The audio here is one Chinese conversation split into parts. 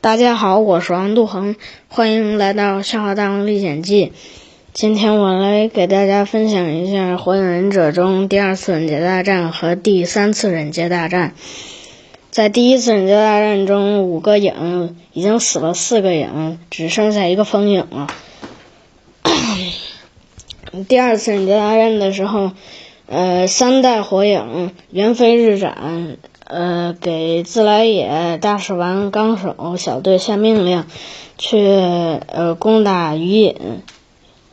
大家好，我是王杜恒，欢迎来到《笑话大王历险记》。今天我来给大家分享一下《火影忍者》中第二次忍界大战和第三次忍界大战。在第一次忍界大战中，五个影已经死了四个影，只剩下一个风影了。第二次忍界大战的时候，呃，三代火影猿飞日斩。呃，给自来也、大蛇丸、纲手小队下命令，去呃攻打鱼隐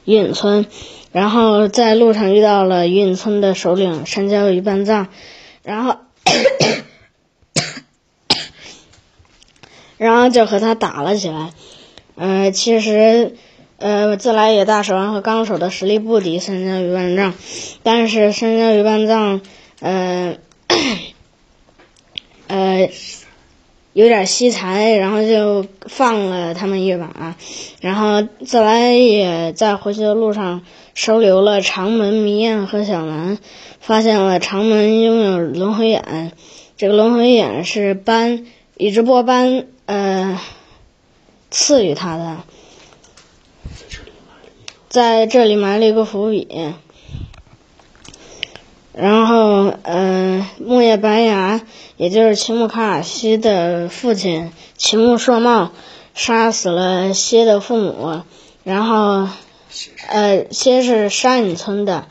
鱼隐村，然后在路上遇到了鱼隐村的首领山椒鱼半藏，然后 然后就和他打了起来。呃，其实呃自来也、大蛇丸和纲手的实力不敌山椒鱼半藏，但是山椒鱼半藏呃。呃，有点惜才，然后就放了他们一马。然后自来也在回去的路上收留了长门、迷彦和小南，发现了长门拥有轮回眼，这个轮回眼是斑宇智波斑呃赐予他的，在这里埋了一个伏笔。然后，嗯，木叶白牙，也就是齐木卡卡西的父亲齐木硕茂，杀死了蝎的父母。然后，呃，蝎是沙隐村的，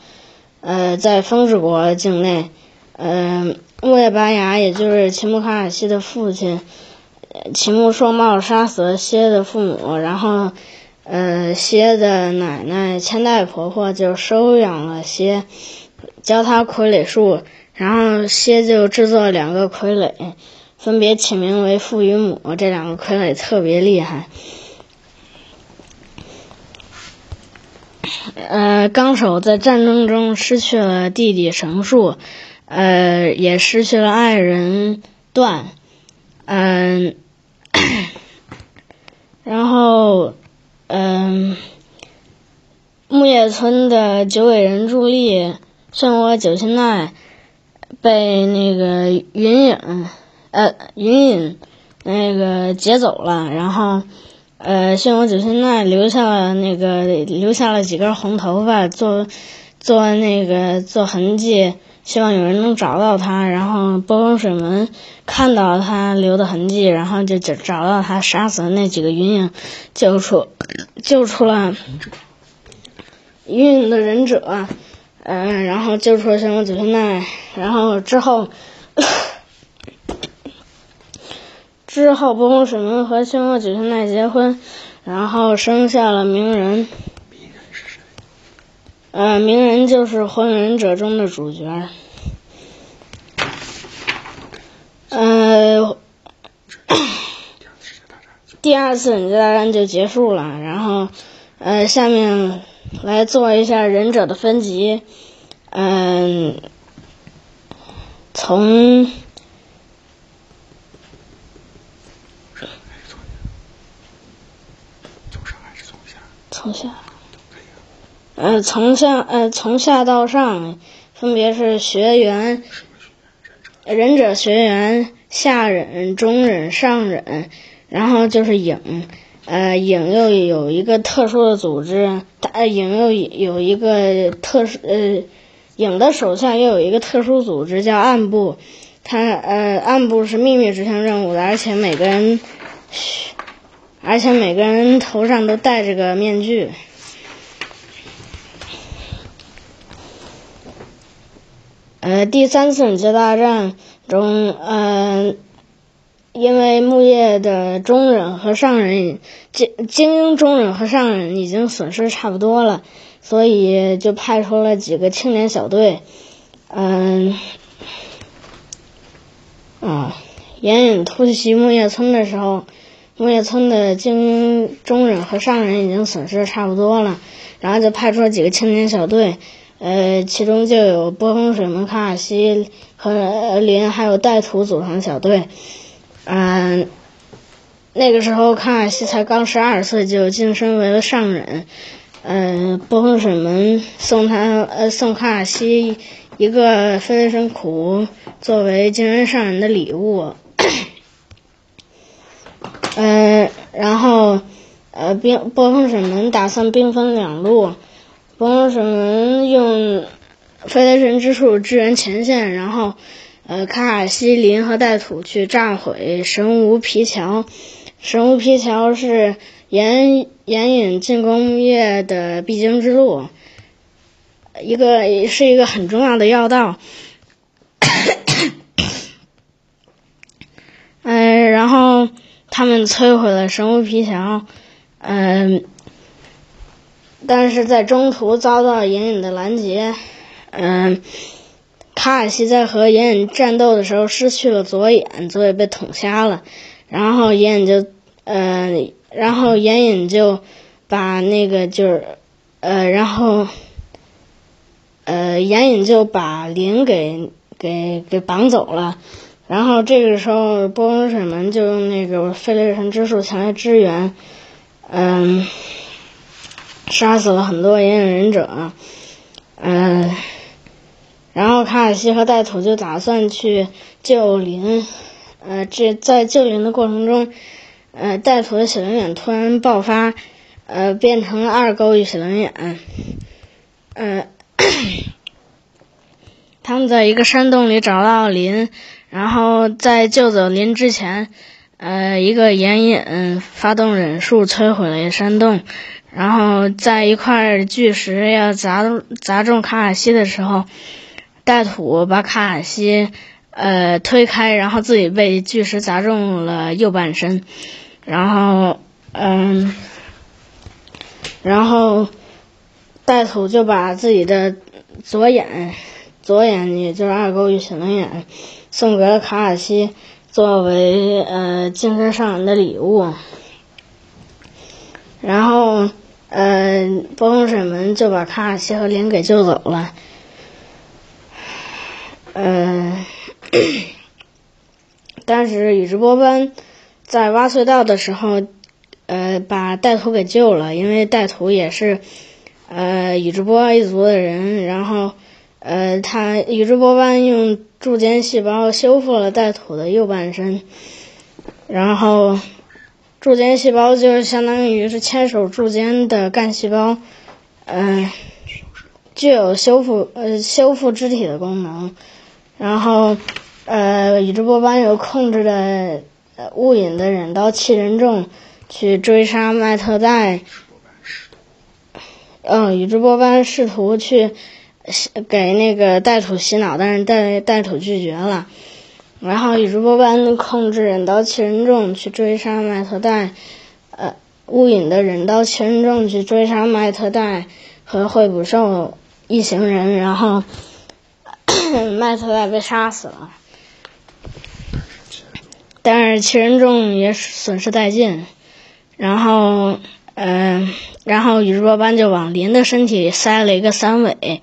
呃，在风之国境内。嗯，木叶白牙，也就是齐木卡卡西的父亲齐木硕茂，杀死了蝎的父母。然后，呃，蝎的奶奶千代婆婆就收养了蝎。教他傀儡术，然后蝎就制作两个傀儡，分别起名为父与母。这两个傀儡特别厉害。呃，纲手在战争中失去了弟弟绳树，呃，也失去了爱人段，嗯，然后，嗯，木叶村的九尾人助力。漩涡九心奈被那个云影，呃，云影那个劫走了，然后，呃，漩涡九心奈留下了那个留下了几根红头发做做那个做痕迹，希望有人能找到他。然后波风水门看到他留的痕迹，然后就找找到他杀死的那几个云影，救出救出了云影的忍者。嗯，然后救出了漩涡九心奈，然后之后，之后波风水门和漩涡九心奈结婚，然后生下了鸣人。鸣人是谁？呃，鸣人就是火影忍者中的主角。呃，第二次忍界大战就结束了，然后，呃，下面。来做一下忍者的分级，嗯，从从下，呃，从下呃从下到上，分别是学员、忍者学员、下忍、中忍、上忍，然后就是影。呃，影又有一个特殊的组织，呃，影又有一个特殊，呃，影的手下又有一个特殊组织叫暗部，他呃，暗部是秘密执行任务的，而且每个人，而且每个人头上都戴着个面具。呃，第三次忍界大战中，嗯。因为木叶的中忍和上忍精精英中忍和上忍已经损失差不多了，所以就派出了几个青年小队，嗯，啊，眼影突袭木叶村的时候，木叶村的精英中忍和上忍已经损失差不多了，然后就派出了几个青年小队，呃，其中就有波风水门卡卡西和林还有带土组成小队。嗯，那个时候卡卡西才刚十二岁，就晋升为了上忍。嗯，波风水门送他呃送卡卡西一个分身苦，作为晋升上忍的礼物。呃，然后呃，兵波风水门打算兵分两路，波风水门用飞雷神之术支援前线，然后呃，卡卡西林和带土去炸毁神无皮桥。神无皮桥是岩岩隐进攻业的必经之路，一个是一个很重要的要道。嗯，然后他们摧毁了神无皮桥，嗯，但是在中途遭到隐隐的拦截。嗯，卡卡西在和隐隐战斗的时候失去了左眼，左眼被捅瞎了，然后隐隐就。呃，然后严隐就把那个就是，呃，然后，呃，严隐就把林给给给绑走了，然后这个时候波风水门就用那个飞雷神之术前来支援，嗯，杀死了很多眼影忍者，嗯，然后卡卡西和带土就打算去救林，呃，这在救林的过程中。呃，带土的血轮眼突然爆发，呃，变成了二勾玉血轮眼。呃，他们在一个山洞里找到林，然后在救走林之前，呃，一个岩隐发动忍术摧毁了山洞，然后在一块巨石要砸砸中卡卡西的时候，带土把卡卡西呃推开，然后自己被巨石砸中了右半身。然后，嗯，然后带土就把自己的左眼，左眼也就是二勾玉血灵眼，送给了卡卡西，作为呃精神上人的礼物。然后，呃，波风水门就把卡卡西和林给救走了。嗯，但是宇智波斑。在挖隧道的时候，呃，把带土给救了，因为带土也是，呃，宇智波一族的人。然后，呃，他宇智波斑用柱间细胞修复了带土的右半身，然后，柱间细胞就是相当于是牵手柱间的干细胞，嗯，具有修复呃修复肢体的功能。然后，呃，宇智波斑有控制的。呃，雾隐的忍刀七人众去追杀麦特戴。嗯，宇智波斑试图去给那个带土洗脑，但是带带土拒绝了。然后宇智波斑控制忍刀七人众去追杀麦特戴。呃，雾隐的忍刀七人众去追杀麦特戴和惠捕兽一行人，然后麦特戴被杀死了。但是七人众也损失殆尽，然后，嗯，然后宇智波斑就往林的身体塞了一个三尾，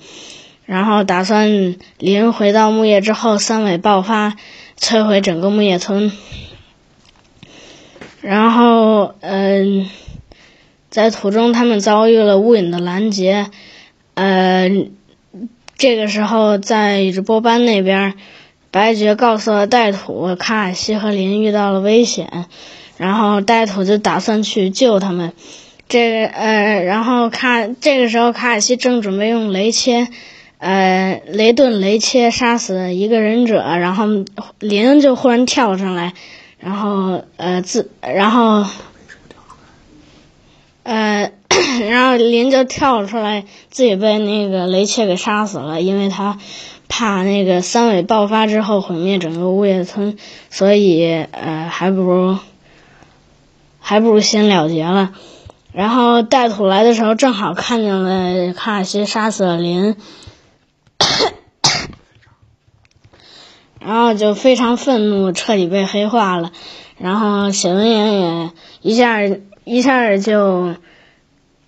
然后打算林回到木叶之后，三尾爆发，摧毁整个木叶村。然后，嗯，在途中他们遭遇了雾隐的拦截，呃，这个时候在宇智波斑那边。白绝告诉了带土，卡卡西和林遇到了危险，然后带土就打算去救他们。这个呃，然后卡这个时候卡卡西正准备用雷切，呃，雷顿雷切杀死一个忍者，然后林就忽然跳上来，然后呃自然后，呃，然后林就跳出来，自己被那个雷切给杀死了，因为他。怕那个三尾爆发之后毁灭整个物叶村，所以呃，还不如还不如先了结了。然后带土来的时候，正好看见了卡卡西杀死了林，然后就非常愤怒，彻底被黑化了。然后写轮眼也一下一下就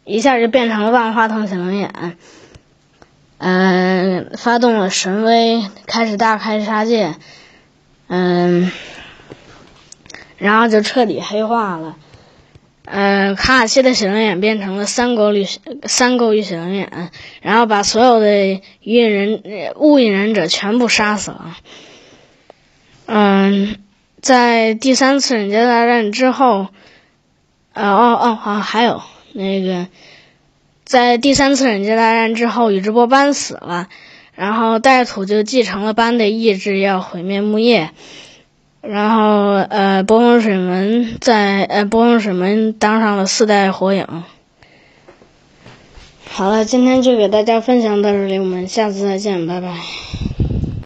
一下就变成了万花筒写轮眼。嗯，发动了神威，开始大开杀戒，嗯，然后就彻底黑化了。呃，卡卡西的写轮眼变成了三勾绿三勾玉写轮眼，然后把所有的隐人雾隐忍者全部杀死了。嗯，在第三次忍界大战之后，呃哦哦好，还有那个，在第三次忍界大战之后，宇智波斑死了，然后带土就继承了斑的意志，要毁灭木叶。然后呃，波风水门在呃波风水门当上了四代火影。好了，今天就给大家分享到这里，我们下次再见，拜拜。